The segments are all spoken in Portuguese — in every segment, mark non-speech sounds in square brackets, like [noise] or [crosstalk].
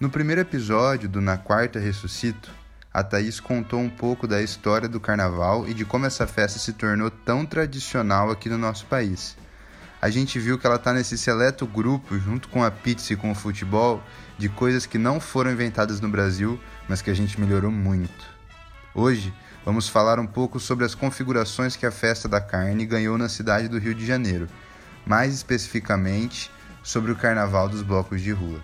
No primeiro episódio do Na Quarta Ressuscito, a Thaís contou um pouco da história do carnaval e de como essa festa se tornou tão tradicional aqui no nosso país. A gente viu que ela está nesse seleto grupo, junto com a pizza e com o futebol, de coisas que não foram inventadas no Brasil, mas que a gente melhorou muito. Hoje, vamos falar um pouco sobre as configurações que a festa da carne ganhou na cidade do Rio de Janeiro, mais especificamente sobre o carnaval dos blocos de rua.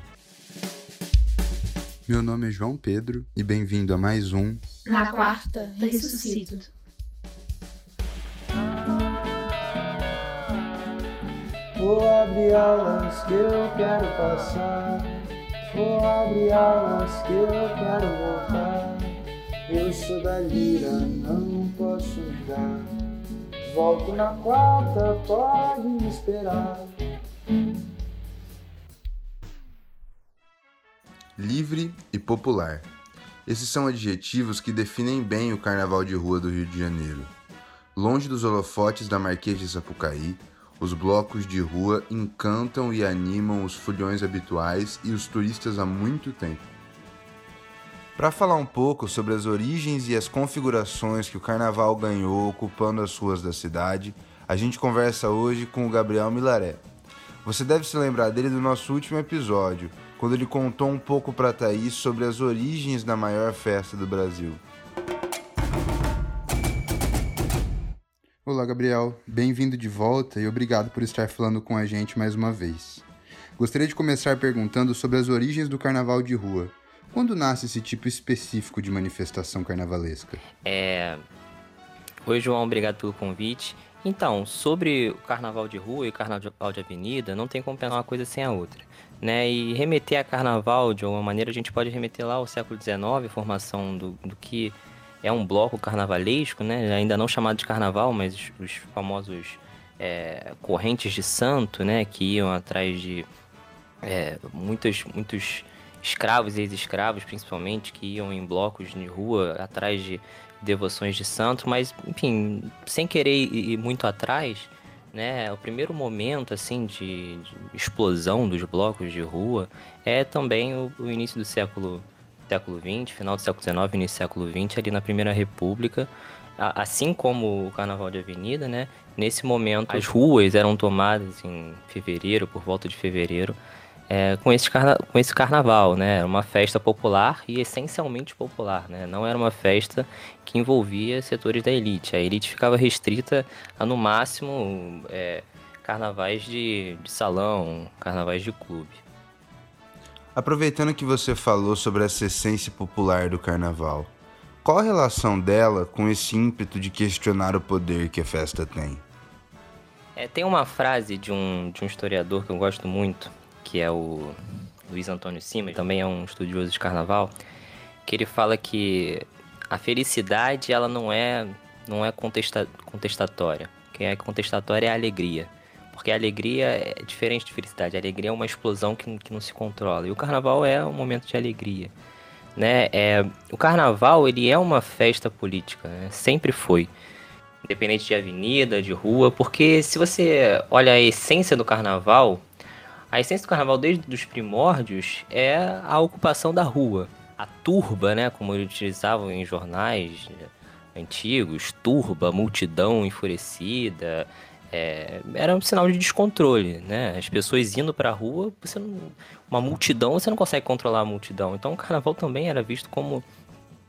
Meu nome é João Pedro e bem-vindo a mais um Na Quarta Ressuscito. Vou abrir alas que eu quero passar. Vou abrir alas que eu quero voltar. Eu sou da lira, não posso mudar. Volto na quarta, pode me esperar. Livre e popular. Esses são adjetivos que definem bem o carnaval de rua do Rio de Janeiro. Longe dos holofotes da Marquês de Sapucaí, os blocos de rua encantam e animam os fulhões habituais e os turistas há muito tempo. Para falar um pouco sobre as origens e as configurações que o carnaval ganhou ocupando as ruas da cidade, a gente conversa hoje com o Gabriel Milaré. Você deve se lembrar dele do nosso último episódio, quando ele contou um pouco para Thaís sobre as origens da maior festa do Brasil. Olá, Gabriel. Bem-vindo de volta e obrigado por estar falando com a gente mais uma vez. Gostaria de começar perguntando sobre as origens do carnaval de rua. Quando nasce esse tipo específico de manifestação carnavalesca? É. Oi, João, obrigado pelo convite. Então, sobre o carnaval de rua e o carnaval de avenida, não tem como pensar uma coisa sem a outra. Né? E remeter a carnaval, de alguma maneira, a gente pode remeter lá ao século XIX, formação do, do que é um bloco carnavalesco, né? ainda não chamado de carnaval, mas os, os famosos é, correntes de santo, né? que iam atrás de é, muitos, muitos escravos e ex-escravos, principalmente, que iam em blocos de rua atrás de devoções de santo, mas, enfim, sem querer ir muito atrás, né, o primeiro momento assim de, de explosão dos blocos de rua é também o, o, início do século século 20, final do século 19, início do século 20, ali na Primeira República, assim como o Carnaval de Avenida, né? Nesse momento as ruas eram tomadas em fevereiro, por volta de fevereiro, é, com, esse carna com esse carnaval, né? Era uma festa popular e essencialmente popular, né? Não era uma festa que envolvia setores da elite. A elite ficava restrita a, no máximo, é, carnavais de, de salão, carnavais de clube. Aproveitando que você falou sobre essa essência popular do carnaval, qual a relação dela com esse ímpeto de questionar o poder que a festa tem? É, tem uma frase de um, de um historiador que eu gosto muito, que é o Luiz Antônio Simas, também é um estudioso de carnaval, que ele fala que a felicidade ela não é não é contesta, contestatória. Quem é contestatória é a alegria. Porque a alegria é diferente de felicidade. A alegria é uma explosão que, que não se controla. E o carnaval é um momento de alegria. Né? É, o carnaval ele é uma festa política, né? sempre foi. Independente de avenida, de rua, porque se você olha a essência do carnaval, a essência do carnaval desde os primórdios é a ocupação da rua. A turba, né, como eles utilizavam em jornais antigos, turba, multidão enfurecida, é, era um sinal de descontrole, né? As pessoas indo para a rua, você não, uma multidão, você não consegue controlar a multidão. Então o carnaval também era visto como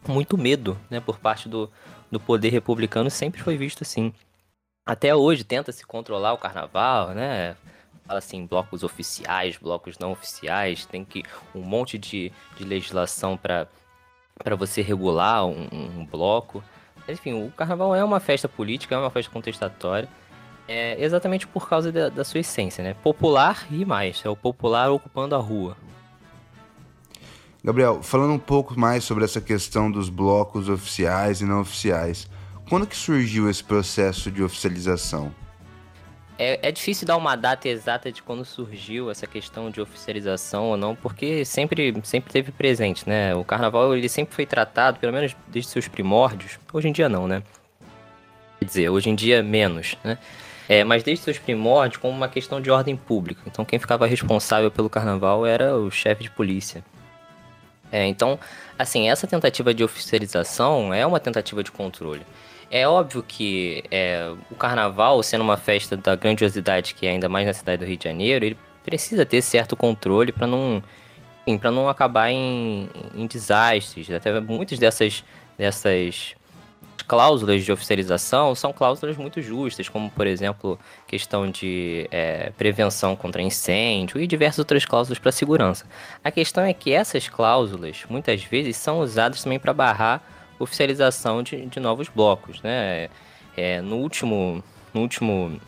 muito medo, né, por parte do, do poder republicano, sempre foi visto assim. Até hoje tenta se controlar o carnaval, né? Fala assim, blocos oficiais, blocos não oficiais, tem que um monte de, de legislação para você regular um, um, bloco. Enfim, o carnaval é uma festa política, é uma festa contestatória, é exatamente por causa da, da sua essência, né? Popular e mais, é o popular ocupando a rua. Gabriel, falando um pouco mais sobre essa questão dos blocos oficiais e não oficiais, quando que surgiu esse processo de oficialização? É, é, difícil dar uma data exata de quando surgiu essa questão de oficialização ou não, porque sempre, sempre teve presente, né? O carnaval ele sempre foi tratado, pelo menos desde seus primórdios. Hoje em dia não, né? Quer dizer, hoje em dia menos, né? É, mas desde seus primórdios como uma questão de ordem pública. Então quem ficava responsável pelo carnaval era o chefe de polícia. É, então, assim, essa tentativa de oficialização é uma tentativa de controle. É óbvio que é, o carnaval, sendo uma festa da grandiosidade que é ainda mais na cidade do Rio de Janeiro, ele precisa ter certo controle para não para não acabar em, em desastres. Até muitas dessas, dessas cláusulas de oficialização são cláusulas muito justas, como, por exemplo, questão de é, prevenção contra incêndio e diversas outras cláusulas para segurança. A questão é que essas cláusulas, muitas vezes, são usadas também para barrar oficialização de, de novos blocos. Né? É, no, último, no último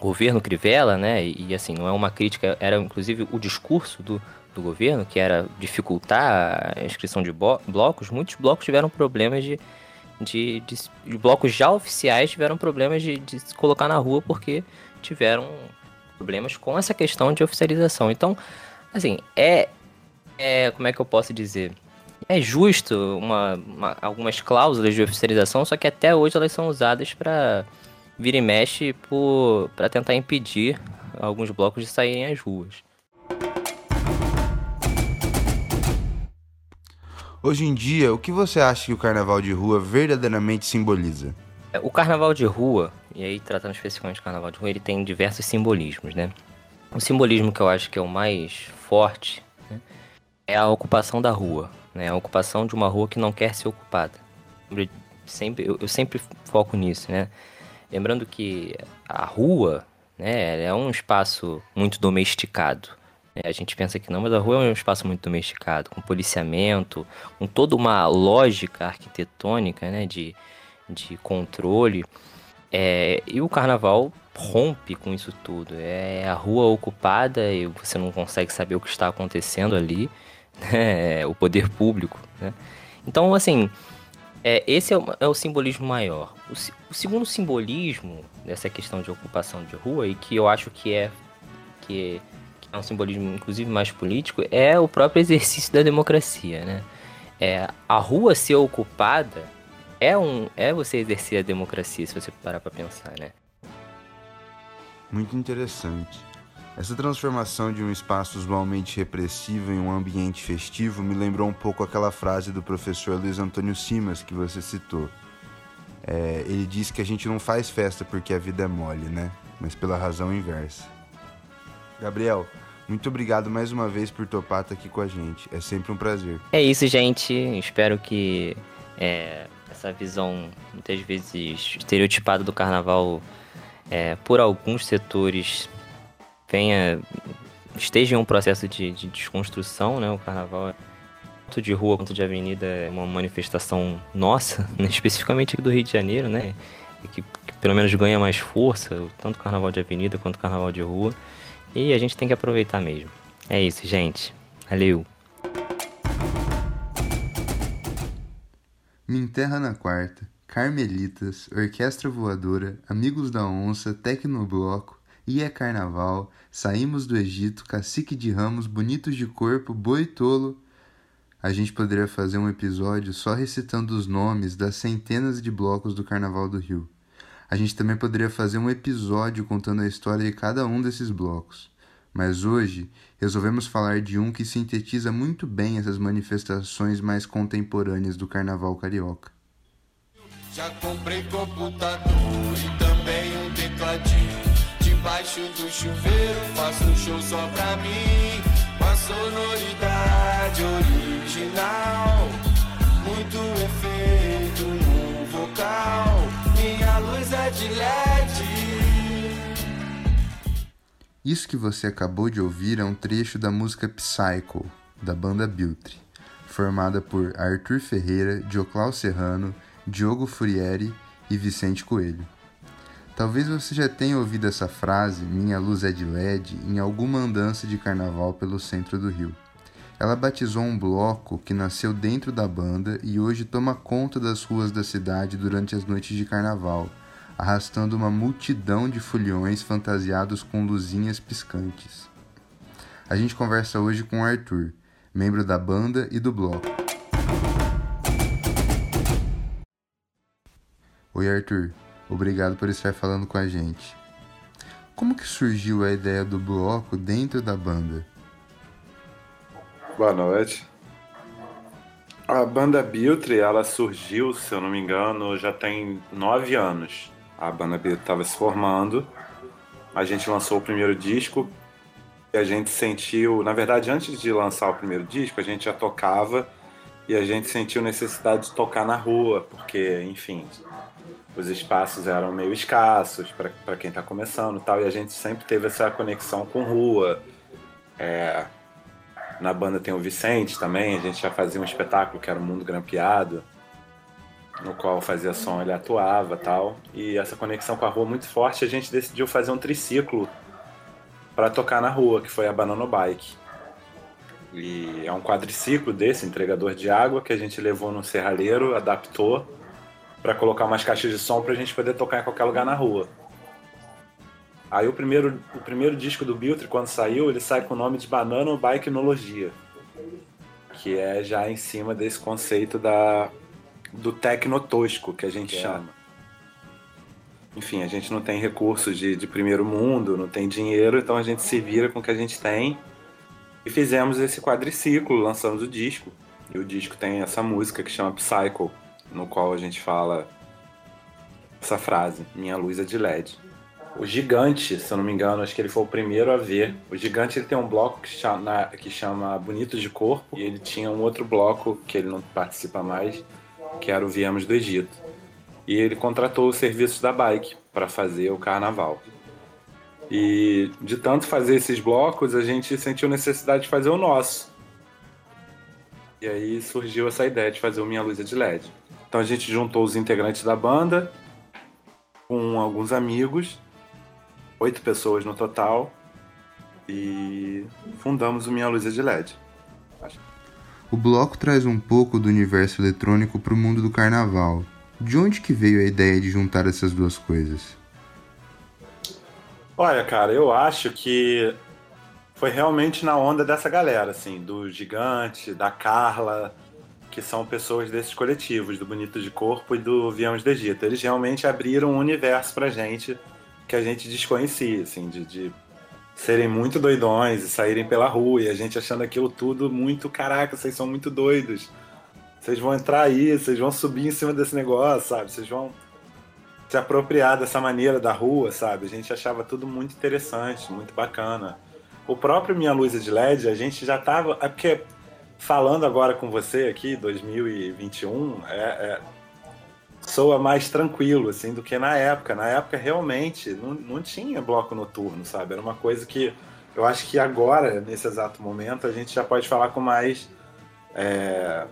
governo Crivella, né, e, e assim, não é uma crítica, era inclusive o discurso do, do governo, que era dificultar a inscrição de blocos, muitos blocos tiveram problemas de de, de, de blocos já oficiais tiveram problemas de, de se colocar na rua porque tiveram problemas com essa questão de oficialização. Então, assim, é, é como é que eu posso dizer? É justo uma, uma, algumas cláusulas de oficialização, só que até hoje elas são usadas para vir e mexe para tentar impedir alguns blocos de saírem às ruas. Hoje em dia, o que você acha que o carnaval de rua verdadeiramente simboliza? É, o carnaval de rua, e aí tratando especificamente do carnaval de rua, ele tem diversos simbolismos, né? O simbolismo que eu acho que é o mais forte né, é a ocupação da rua, né? A ocupação de uma rua que não quer ser ocupada. Sempre, eu, eu sempre foco nisso, né? Lembrando que a rua né, é um espaço muito domesticado. É, a gente pensa que não, mas a rua é um espaço muito domesticado, com policiamento, com toda uma lógica arquitetônica, né, de, de controle. É, e o carnaval rompe com isso tudo. É a rua ocupada e você não consegue saber o que está acontecendo ali, né, [laughs] o poder público, né. Então, assim, é, esse é o, é o, simbolismo maior. O, o, segundo simbolismo dessa questão de ocupação de rua, e que eu acho que é que é um simbolismo inclusive mais político, é o próprio [laughs] exercício da democracia, né? É, a rua ser ocupada é, um, é você exercer a democracia, se você parar para pensar, né? Muito interessante. Essa transformação de um espaço usualmente repressivo em um ambiente festivo me lembrou um pouco aquela frase do professor Luiz Antônio Simas que você citou. É, ele diz que a gente não faz festa porque a vida é mole, né? Mas pela razão inversa. Gabriel, muito obrigado mais uma vez por topar estar aqui com a gente. É sempre um prazer. É isso, gente. Espero que é, essa visão, muitas vezes estereotipada do carnaval é, por alguns setores venha esteja em um processo de, de desconstrução, né? O carnaval é tanto de rua quanto de avenida é uma manifestação nossa, [laughs] né? especificamente aqui do Rio de Janeiro, né? Que, que, pelo menos ganha mais força, tanto carnaval de avenida quanto carnaval de rua. E a gente tem que aproveitar mesmo. É isso, gente. Valeu! Me Enterra na Quarta, Carmelitas, Orquestra Voadora, Amigos da Onça, Tecnobloco, Ia Carnaval, Saímos do Egito, Cacique de Ramos, Bonitos de Corpo, Boi Tolo. A gente poderia fazer um episódio só recitando os nomes das centenas de blocos do Carnaval do Rio. A gente também poderia fazer um episódio contando a história de cada um desses blocos. Mas hoje resolvemos falar de um que sintetiza muito bem essas manifestações mais contemporâneas do carnaval carioca. Já comprei computador e também um tecladinho. Debaixo do chuveiro faço um show só pra mim. Uma sonoridade original. Muito efeito no vocal luz é de LED. Isso que você acabou de ouvir é um trecho da música Psycho, da banda Biltre, formada por Arthur Ferreira, Dioclau Serrano, Diogo Furieri e Vicente Coelho. Talvez você já tenha ouvido essa frase, Minha luz é de LED, em alguma andança de carnaval pelo centro do Rio. Ela batizou um bloco que nasceu dentro da banda e hoje toma conta das ruas da cidade durante as noites de carnaval, arrastando uma multidão de foliões fantasiados com luzinhas piscantes. A gente conversa hoje com Arthur, membro da banda e do bloco. Oi Arthur, obrigado por estar falando com a gente. Como que surgiu a ideia do bloco dentro da banda? Boa noite. A banda Biltre, ela surgiu, se eu não me engano, já tem nove anos. A banda Biltre estava se formando. A gente lançou o primeiro disco e a gente sentiu, na verdade, antes de lançar o primeiro disco, a gente já tocava e a gente sentiu necessidade de tocar na rua, porque, enfim, os espaços eram meio escassos para quem está começando e tal, e a gente sempre teve essa conexão com rua. É, na banda tem o Vicente também, a gente já fazia um espetáculo que era o Mundo Grampeado, no qual fazia som, ele atuava tal. E essa conexão com a rua muito forte, a gente decidiu fazer um triciclo para tocar na rua, que foi a Banana Bike. E é um quadriciclo desse, entregador de água, que a gente levou no serralheiro, adaptou para colocar umas caixas de som para a gente poder tocar em qualquer lugar na rua. Aí o primeiro, o primeiro disco do Biltre, quando saiu, ele sai com o nome de Banana Bikenologia, que é já em cima desse conceito da, do tecnotosco, que a gente é. chama. Enfim, a gente não tem recursos de, de primeiro mundo, não tem dinheiro, então a gente se vira com o que a gente tem. E fizemos esse quadriciclo, lançamos o disco. E o disco tem essa música que chama Psycho, no qual a gente fala essa frase: Minha luz é de LED. O Gigante, se eu não me engano, acho que ele foi o primeiro a ver. O Gigante ele tem um bloco que chama, que chama Bonito de Corpo e ele tinha um outro bloco que ele não participa mais, que era o Viemos do Egito. E ele contratou os serviços da Bike para fazer o carnaval. E de tanto fazer esses blocos, a gente sentiu necessidade de fazer o nosso. E aí surgiu essa ideia de fazer o Minha Luz é de LED. Então a gente juntou os integrantes da banda com alguns amigos, oito pessoas no total, e fundamos o Minha Luz de LED. O bloco traz um pouco do universo eletrônico para o mundo do carnaval. De onde que veio a ideia de juntar essas duas coisas? Olha, cara, eu acho que foi realmente na onda dessa galera, assim, do Gigante, da Carla, que são pessoas desses coletivos, do Bonito de Corpo e do Viemos do Egito. Eles realmente abriram um universo pra gente que a gente desconhecia, assim, de, de serem muito doidões e saírem pela rua e a gente achando aquilo tudo muito, caraca, vocês são muito doidos. Vocês vão entrar aí, vocês vão subir em cima desse negócio, sabe? Vocês vão se apropriar dessa maneira da rua, sabe? A gente achava tudo muito interessante, muito bacana. O próprio Minha Luz é de LED, a gente já tava. É porque, falando agora com você aqui, 2021, é, é, soa mais tranquilo, assim, do que na época. Na época, realmente, não, não tinha bloco noturno, sabe? Era uma coisa que eu acho que agora, nesse exato momento, a gente já pode falar com mais. É,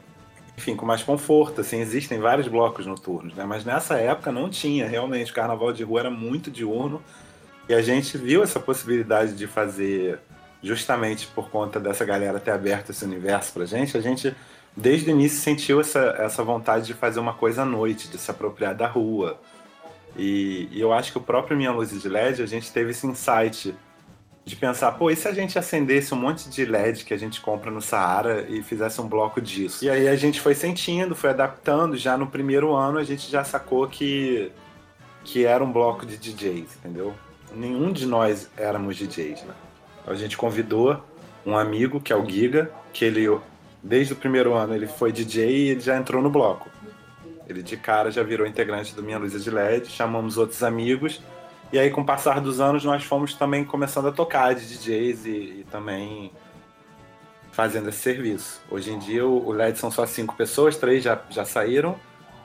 enfim, com mais conforto, assim, existem vários blocos noturnos, né? Mas nessa época não tinha, realmente, o carnaval de rua era muito diurno e a gente viu essa possibilidade de fazer, justamente por conta dessa galera ter aberto esse universo pra gente, a gente desde o início sentiu essa, essa vontade de fazer uma coisa à noite, de se apropriar da rua. E, e eu acho que o próprio Minha Luz de LED, a gente teve esse insight de pensar, pô, e se a gente acendesse um monte de LED que a gente compra no Saara e fizesse um bloco disso? E aí a gente foi sentindo, foi adaptando, já no primeiro ano a gente já sacou que, que era um bloco de DJs, entendeu? Nenhum de nós éramos DJs, né? A gente convidou um amigo, que é o Giga, que ele Desde o primeiro ano ele foi DJ e ele já entrou no bloco. Ele de cara já virou integrante do Minha Luz de LED, chamamos outros amigos. E aí, com o passar dos anos, nós fomos também começando a tocar de DJs e, e também fazendo esse serviço. Hoje em dia, o LED são só cinco pessoas, três já, já saíram,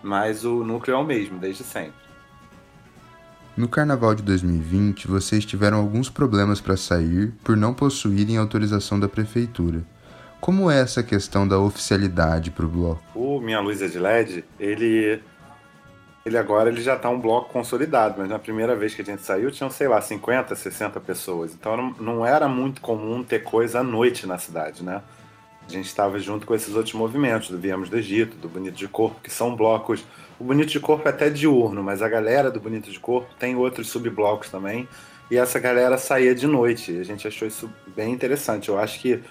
mas o núcleo é o mesmo, desde sempre. No carnaval de 2020, vocês tiveram alguns problemas para sair por não possuírem autorização da prefeitura. Como é essa questão da oficialidade para o bloco? O Minha Luz é de LED, ele ele agora ele já está um bloco consolidado, mas na primeira vez que a gente saiu tinham, sei lá, 50, 60 pessoas. Então não, não era muito comum ter coisa à noite na cidade, né? A gente estava junto com esses outros movimentos, do Viemos do Egito, do Bonito de Corpo, que são blocos. O Bonito de Corpo é até diurno, mas a galera do Bonito de Corpo tem outros subblocos também. E essa galera saía de noite. A gente achou isso bem interessante. Eu acho que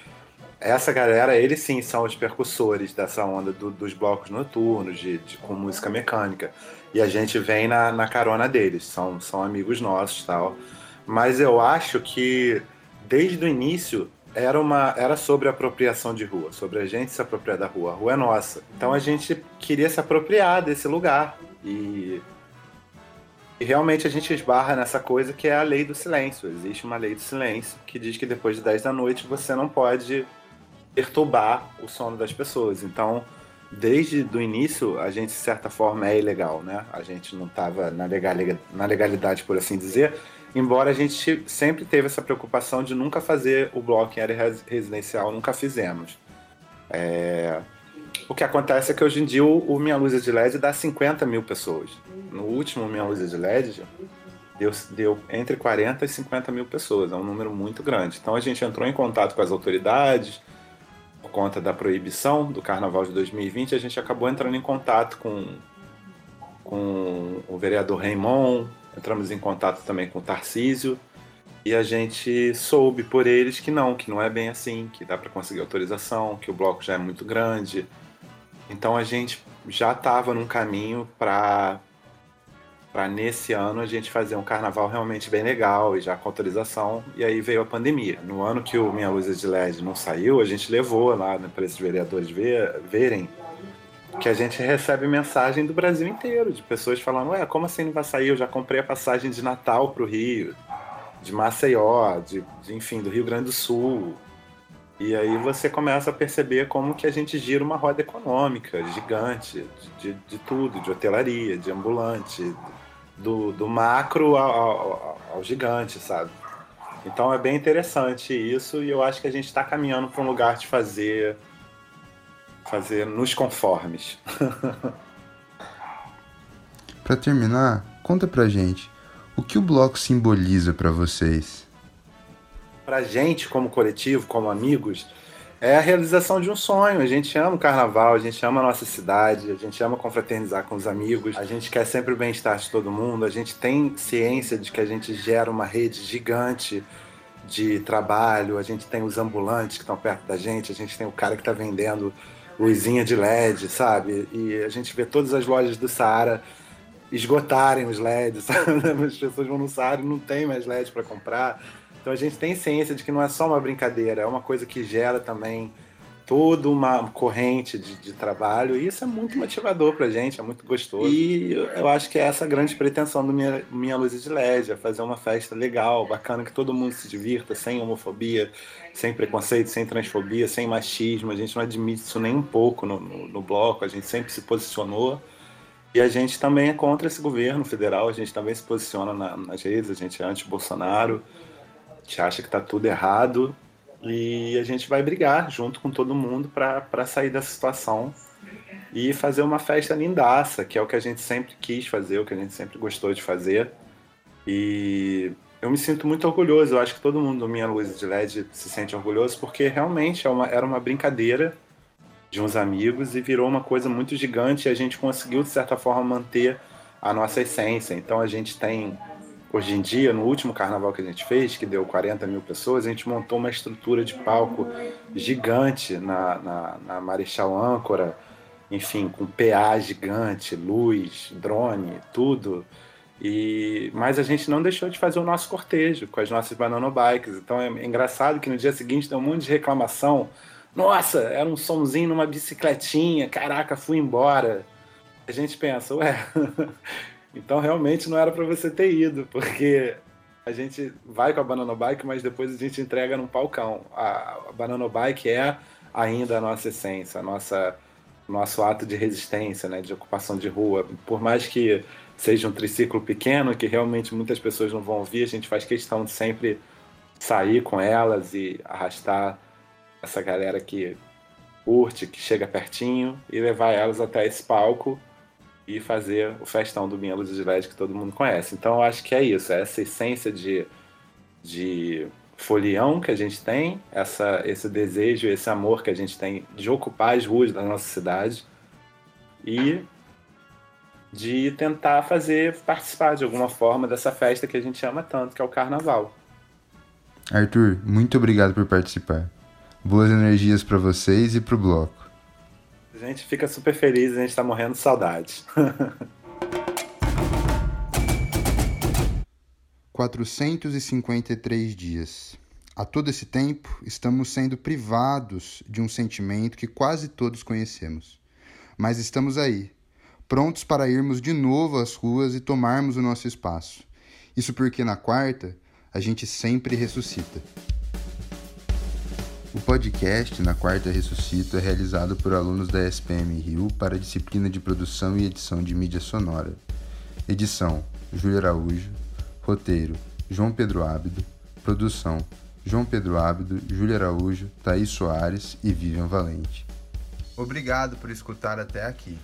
essa galera, eles sim são os percussores dessa onda do, dos blocos noturnos, de, de, com música mecânica. E a gente vem na, na carona deles, são, são amigos nossos tal. Mas eu acho que desde o início era, uma, era sobre apropriação de rua, sobre a gente se apropriar da rua. A rua é nossa. Então a gente queria se apropriar desse lugar. E, e realmente a gente esbarra nessa coisa que é a lei do silêncio. Existe uma lei do silêncio que diz que depois de 10 da noite você não pode perturbar o sono das pessoas. Então, desde o início, a gente, de certa forma, é ilegal, né? A gente não estava na, na legalidade, por assim dizer, embora a gente sempre teve essa preocupação de nunca fazer o bloco em área residencial, nunca fizemos. É... O que acontece é que hoje em dia o, Minha Luz de LED dá 50 mil pessoas. No último Minha Luz de LED deu, deu entre 40 e 50 mil pessoas, é um número muito grande. Então a gente entrou em contato com as autoridades, por conta da proibição do Carnaval de 2020, a gente acabou entrando em contato com, com o vereador Raimon, entramos em contato também com o Tarcísio, e a gente soube por eles que não, que não é bem assim, que dá para conseguir autorização, que o bloco já é muito grande. Então a gente já estava num caminho para para nesse ano a gente fazer um carnaval realmente bem legal e já com autorização. E aí veio a pandemia. No ano que o Minha Luz de LED não saiu, a gente levou lá né, para esses vereadores ver, verem que a gente recebe mensagem do Brasil inteiro, de pessoas falando: Ué, como assim não vai sair? Eu já comprei a passagem de Natal para o Rio, de Maceió, de, de, enfim, do Rio Grande do Sul. E aí você começa a perceber como que a gente gira uma roda econômica gigante, de, de, de tudo, de hotelaria, de ambulante, do, do macro ao, ao, ao, gigante, sabe? Então é bem interessante isso e eu acho que a gente está caminhando para um lugar de fazer fazer nos conformes. [laughs] para terminar, conta pra gente o que o bloco simboliza para vocês. Pra gente como coletivo, como amigos, é a realização de um sonho. A gente ama o carnaval, a gente ama a nossa cidade, a gente ama confraternizar com os amigos, a gente quer sempre o bem-estar de todo mundo, a gente tem ciência de que a gente gera uma rede gigante de trabalho, a gente tem os ambulantes que estão perto da gente, a gente tem o cara que está vendendo luzinha de LED, sabe? E a gente vê todas as lojas do Saara esgotarem os LEDs, [laughs] sabe? As pessoas vão no Saara e não tem mais LED para comprar. Então a gente tem ciência de que não é só uma brincadeira, é uma coisa que gera também toda uma corrente de, de trabalho e isso é muito motivador pra gente, é muito gostoso. E eu acho que é essa a grande pretensão do Minha, minha Luz de LED, é fazer uma festa legal, bacana, que todo mundo se divirta, sem homofobia, sem preconceito, sem transfobia, sem machismo. A gente não admite isso nem um pouco no, no, no bloco, a gente sempre se posicionou. E a gente também é contra esse governo federal, a gente também se posiciona na, nas redes, a gente é anti-Bolsonaro gente acha que está tudo errado e a gente vai brigar junto com todo mundo para sair dessa situação e fazer uma festa lindaça, que é o que a gente sempre quis fazer, o que a gente sempre gostou de fazer. E eu me sinto muito orgulhoso, eu acho que todo mundo do Minha Luz de LED se sente orgulhoso, porque realmente é uma, era uma brincadeira de uns amigos e virou uma coisa muito gigante e a gente conseguiu, de certa forma, manter a nossa essência. Então a gente tem Hoje em dia, no último carnaval que a gente fez, que deu 40 mil pessoas, a gente montou uma estrutura de palco gigante na, na, na Marechal Âncora, enfim, com PA gigante, luz, drone, tudo. E, mas a gente não deixou de fazer o nosso cortejo com as nossas bananobikes. Então é engraçado que no dia seguinte deu um monte de reclamação. Nossa, era um somzinho numa bicicletinha, caraca, fui embora. A gente pensa, ué, [laughs] Então realmente não era para você ter ido, porque a gente vai com a Banana Bike, mas depois a gente entrega num palcão. A, a Banana Bike é ainda a nossa essência, a nossa nosso ato de resistência, né, de ocupação de rua. Por mais que seja um triciclo pequeno, que realmente muitas pessoas não vão ouvir, a gente faz questão de sempre sair com elas e arrastar essa galera que curte, que chega pertinho e levar elas até esse palco e fazer o festão do Minha Luz de LED que todo mundo conhece. Então eu acho que é isso, é essa essência de, de folião que a gente tem, essa, esse desejo, esse amor que a gente tem de ocupar as ruas da nossa cidade e de tentar fazer participar de alguma forma dessa festa que a gente ama tanto, que é o carnaval. Arthur, muito obrigado por participar. Boas energias para vocês e para o bloco gente fica super feliz, a gente tá morrendo de saudade. [laughs] 453 dias. A todo esse tempo, estamos sendo privados de um sentimento que quase todos conhecemos. Mas estamos aí, prontos para irmos de novo às ruas e tomarmos o nosso espaço. Isso porque na quarta, a gente sempre ressuscita. O podcast Na Quarta Ressuscito é realizado por alunos da SPM Rio para a disciplina de produção e edição de mídia sonora. Edição: Júlia Araújo. Roteiro: João Pedro Ábido. Produção: João Pedro Ábido, Júlia Araújo, Thaís Soares e Vivian Valente. Obrigado por escutar até aqui.